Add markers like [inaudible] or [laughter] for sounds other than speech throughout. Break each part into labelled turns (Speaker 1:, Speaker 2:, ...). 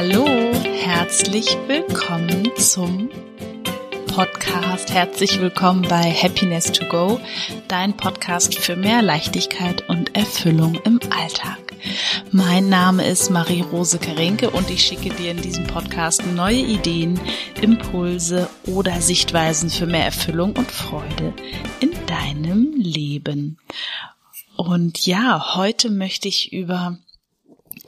Speaker 1: Hallo, herzlich willkommen zum Podcast. Herzlich willkommen bei Happiness to Go, dein Podcast für mehr Leichtigkeit und Erfüllung im Alltag. Mein Name ist Marie-Rose Karenke und ich schicke dir in diesem Podcast neue Ideen, Impulse oder Sichtweisen für mehr Erfüllung und Freude in deinem Leben. Und ja, heute möchte ich über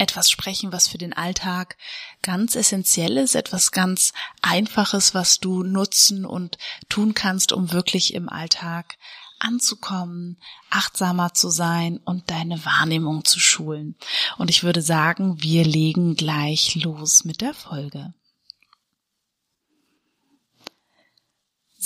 Speaker 1: etwas sprechen, was für den Alltag ganz essentiell ist, etwas ganz Einfaches, was du nutzen und tun kannst, um wirklich im Alltag anzukommen, achtsamer zu sein und deine Wahrnehmung zu schulen. Und ich würde sagen, wir legen gleich los mit der Folge.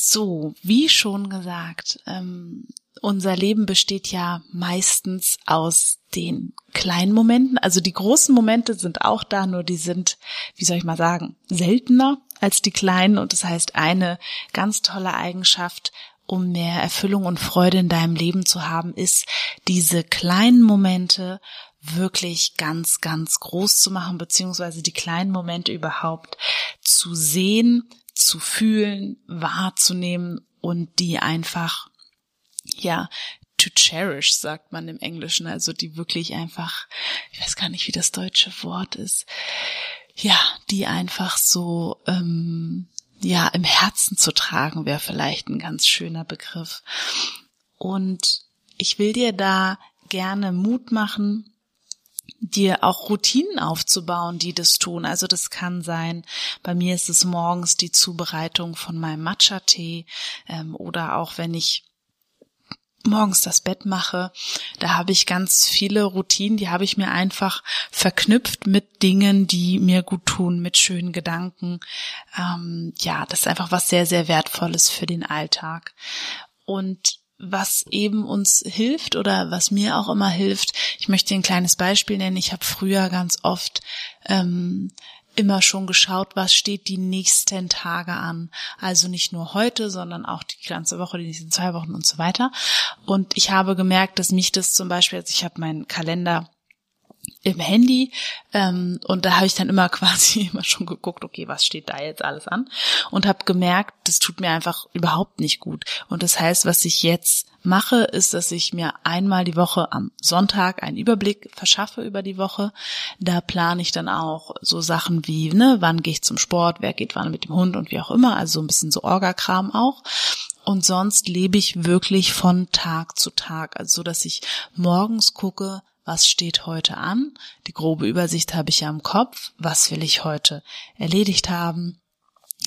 Speaker 1: So, wie schon gesagt, ähm, unser Leben besteht ja meistens aus den kleinen Momenten. Also die großen Momente sind auch da, nur die sind, wie soll ich mal sagen, seltener als die kleinen. Und das heißt, eine ganz tolle Eigenschaft, um mehr Erfüllung und Freude in deinem Leben zu haben, ist, diese kleinen Momente wirklich ganz, ganz groß zu machen, beziehungsweise die kleinen Momente überhaupt zu sehen, zu fühlen, wahrzunehmen und die einfach, ja, to cherish, sagt man im Englischen, also die wirklich einfach, ich weiß gar nicht, wie das deutsche Wort ist, ja, die einfach so, ähm, ja, im Herzen zu tragen, wäre vielleicht ein ganz schöner Begriff. Und ich will dir da gerne Mut machen, dir auch Routinen aufzubauen, die das tun. Also das kann sein, bei mir ist es morgens die Zubereitung von meinem Matcha-Tee ähm, oder auch wenn ich morgens das Bett mache, da habe ich ganz viele Routinen, die habe ich mir einfach verknüpft mit Dingen, die mir gut tun, mit schönen Gedanken. Ähm, ja, das ist einfach was sehr, sehr Wertvolles für den Alltag. Und was eben uns hilft oder was mir auch immer hilft. Ich möchte ein kleines Beispiel nennen. Ich habe früher ganz oft ähm, immer schon geschaut, was steht die nächsten Tage an. Also nicht nur heute, sondern auch die ganze Woche, die nächsten zwei Wochen und so weiter. Und ich habe gemerkt, dass mich das zum Beispiel, also ich habe meinen Kalender im Handy ähm, und da habe ich dann immer [laughs] quasi immer schon geguckt, okay, was steht da jetzt alles an und habe gemerkt, das tut mir einfach überhaupt nicht gut. Und das heißt, was ich jetzt mache, ist, dass ich mir einmal die Woche am Sonntag einen Überblick verschaffe über die Woche. Da plane ich dann auch so Sachen wie, ne, wann gehe ich zum Sport, wer geht wann mit dem Hund und wie auch immer, also ein bisschen so Orgakram auch. Und sonst lebe ich wirklich von Tag zu Tag, also so, dass ich morgens gucke, was steht heute an. Die grobe Übersicht habe ich ja im Kopf. Was will ich heute erledigt haben,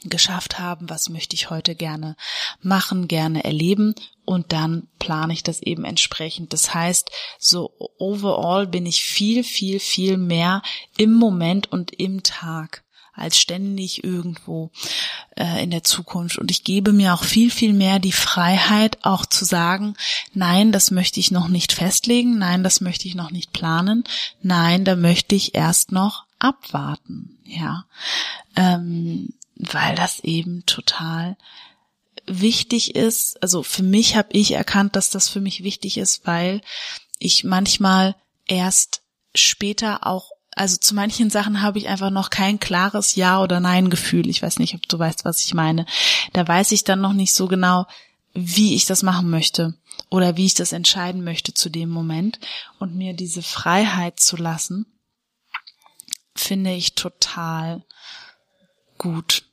Speaker 1: geschafft haben? Was möchte ich heute gerne machen, gerne erleben? Und dann plane ich das eben entsprechend. Das heißt, so overall bin ich viel, viel, viel mehr im Moment und im Tag als ständig irgendwo äh, in der Zukunft. Und ich gebe mir auch viel, viel mehr die Freiheit, auch zu sagen, nein, das möchte ich noch nicht festlegen, nein, das möchte ich noch nicht planen, nein, da möchte ich erst noch abwarten, ja, ähm, weil das eben total wichtig ist. Also für mich habe ich erkannt, dass das für mich wichtig ist, weil ich manchmal erst später auch also zu manchen Sachen habe ich einfach noch kein klares Ja oder Nein Gefühl. Ich weiß nicht, ob du weißt, was ich meine. Da weiß ich dann noch nicht so genau, wie ich das machen möchte oder wie ich das entscheiden möchte zu dem Moment und mir diese Freiheit zu lassen, finde ich total gut.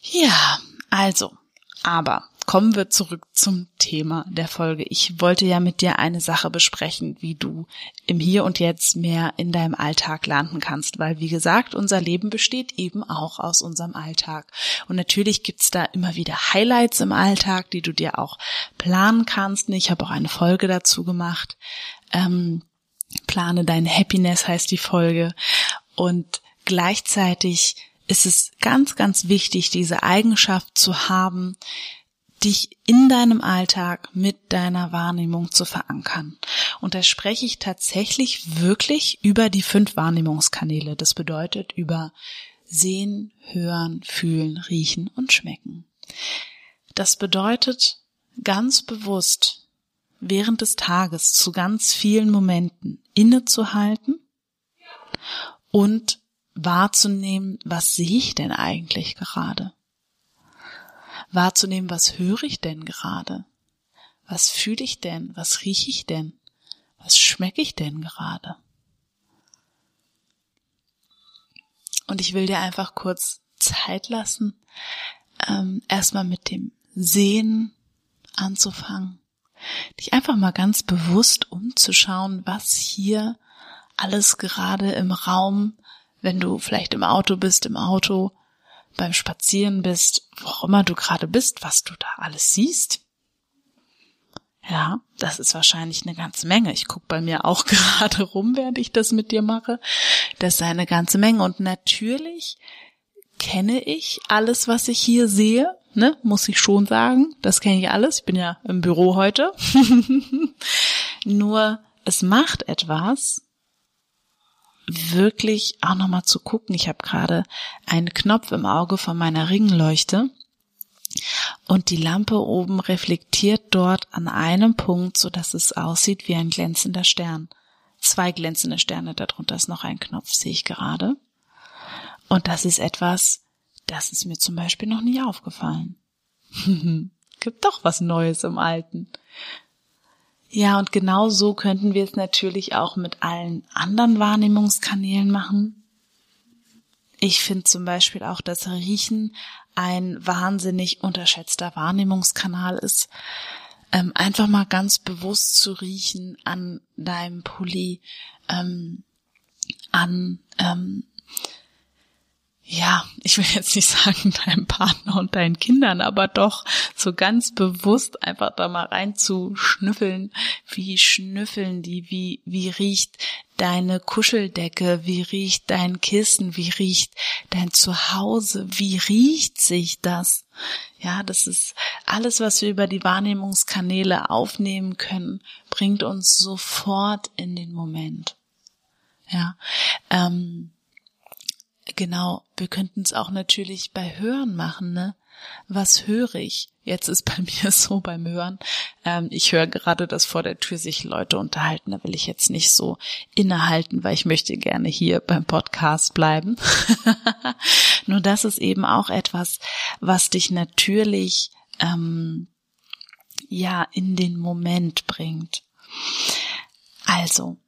Speaker 1: Ja, also, aber kommen wir zurück zum Thema der Folge. Ich wollte ja mit dir eine Sache besprechen, wie du im Hier und Jetzt mehr in deinem Alltag landen kannst, weil wie gesagt, unser Leben besteht eben auch aus unserem Alltag. Und natürlich gibt's da immer wieder Highlights im Alltag, die du dir auch planen kannst. Ich habe auch eine Folge dazu gemacht. Ähm, plane deine Happiness heißt die Folge. Und gleichzeitig ist es ganz, ganz wichtig, diese Eigenschaft zu haben, dich in deinem Alltag mit deiner Wahrnehmung zu verankern. Und da spreche ich tatsächlich wirklich über die fünf Wahrnehmungskanäle. Das bedeutet über Sehen, Hören, Fühlen, Riechen und Schmecken. Das bedeutet ganz bewusst während des Tages zu ganz vielen Momenten innezuhalten und wahrzunehmen, was sehe ich denn eigentlich gerade? Wahrzunehmen, was höre ich denn gerade? Was fühle ich denn? Was rieche ich denn? Was schmecke ich denn gerade? Und ich will dir einfach kurz Zeit lassen, ähm, erstmal mit dem Sehen anzufangen. Dich einfach mal ganz bewusst umzuschauen, was hier alles gerade im Raum, wenn du vielleicht im Auto bist, im Auto, beim Spazieren bist, wo auch immer du gerade bist, was du da alles siehst. Ja, das ist wahrscheinlich eine ganze Menge. Ich gucke bei mir auch [laughs] gerade rum, während ich das mit dir mache. Das ist eine ganze Menge. Und natürlich kenne ich alles, was ich hier sehe, ne? Muss ich schon sagen. Das kenne ich alles. Ich bin ja im Büro heute. [laughs] Nur es macht etwas, wirklich auch nochmal zu gucken. Ich habe gerade einen Knopf im Auge von meiner Ringleuchte und die Lampe oben reflektiert dort an einem Punkt, so dass es aussieht wie ein glänzender Stern. Zwei glänzende Sterne, darunter ist noch ein Knopf, sehe ich gerade. Und das ist etwas, das ist mir zum Beispiel noch nie aufgefallen. [laughs] Gibt doch was Neues im Alten. Ja, und genau so könnten wir es natürlich auch mit allen anderen Wahrnehmungskanälen machen. Ich finde zum Beispiel auch das Riechen ein wahnsinnig unterschätzter Wahrnehmungskanal ist. Ähm, einfach mal ganz bewusst zu riechen an deinem Pulli, ähm, an ähm, ja, ich will jetzt nicht sagen [laughs] deinem Partner und deinen Kindern, aber doch so ganz bewusst einfach da mal rein zu schnüffeln. Wie schnüffeln die? Wie, wie riecht deine Kuscheldecke? Wie riecht dein Kissen? Wie riecht dein Zuhause? Wie riecht sich das? Ja, das ist alles, was wir über die Wahrnehmungskanäle aufnehmen können, bringt uns sofort in den Moment. Ja, ähm, Genau, wir könnten es auch natürlich bei Hören machen, ne? Was höre ich? Jetzt ist bei [laughs] mir so beim Hören. Ähm, ich höre gerade, dass vor der Tür sich Leute unterhalten. Da will ich jetzt nicht so innehalten, weil ich möchte gerne hier beim Podcast bleiben. [laughs] Nur das ist eben auch etwas, was dich natürlich ähm, ja in den Moment bringt. Also,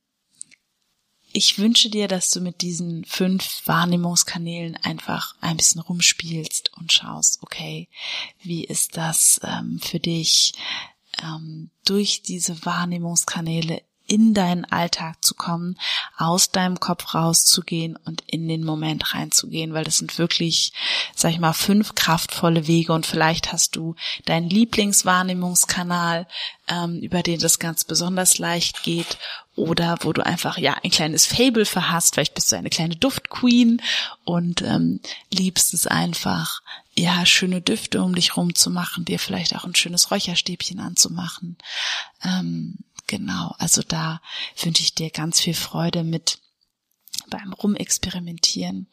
Speaker 1: ich wünsche dir, dass du mit diesen fünf Wahrnehmungskanälen einfach ein bisschen rumspielst und schaust, okay, wie ist das ähm, für dich, ähm, durch diese Wahrnehmungskanäle in deinen Alltag zu kommen, aus deinem Kopf rauszugehen und in den Moment reinzugehen, weil das sind wirklich, sag ich mal, fünf kraftvolle Wege und vielleicht hast du deinen Lieblingswahrnehmungskanal, ähm, über den das ganz besonders leicht geht oder wo du einfach ja ein kleines Fable verhasst, vielleicht bist du eine kleine Duftqueen und ähm, liebst es einfach, ja, schöne Düfte um dich rum zu machen, dir vielleicht auch ein schönes Räucherstäbchen anzumachen. Ähm, Genau, also da wünsche ich dir ganz viel Freude mit beim Rumexperimentieren.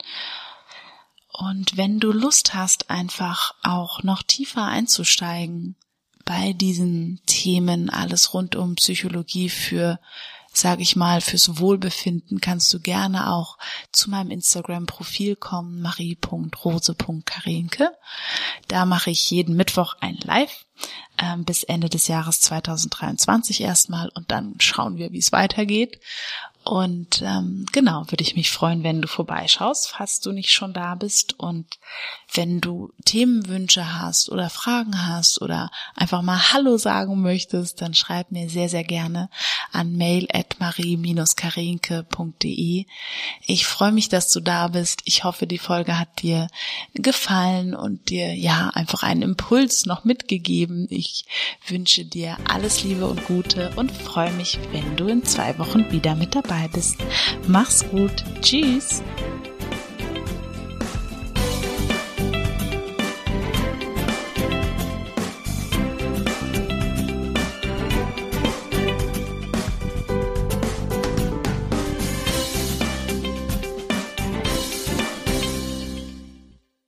Speaker 1: Und wenn du Lust hast, einfach auch noch tiefer einzusteigen bei diesen Themen, alles rund um Psychologie für sage ich mal, fürs Wohlbefinden kannst du gerne auch zu meinem Instagram-Profil kommen, marie.rose.karinke. Da mache ich jeden Mittwoch ein Live ähm, bis Ende des Jahres 2023 erstmal und dann schauen wir, wie es weitergeht. Und ähm, genau, würde ich mich freuen, wenn du vorbeischaust, falls du nicht schon da bist. Und wenn du Themenwünsche hast oder Fragen hast oder einfach mal Hallo sagen möchtest, dann schreib mir sehr, sehr gerne an mail at marie-karinke.de. Ich freue mich, dass du da bist. Ich hoffe, die Folge hat dir gefallen und dir ja einfach einen Impuls noch mitgegeben. Ich wünsche dir alles Liebe und Gute und freue mich, wenn du in zwei Wochen wieder mit dabei bist. Mach's gut. Tschüss.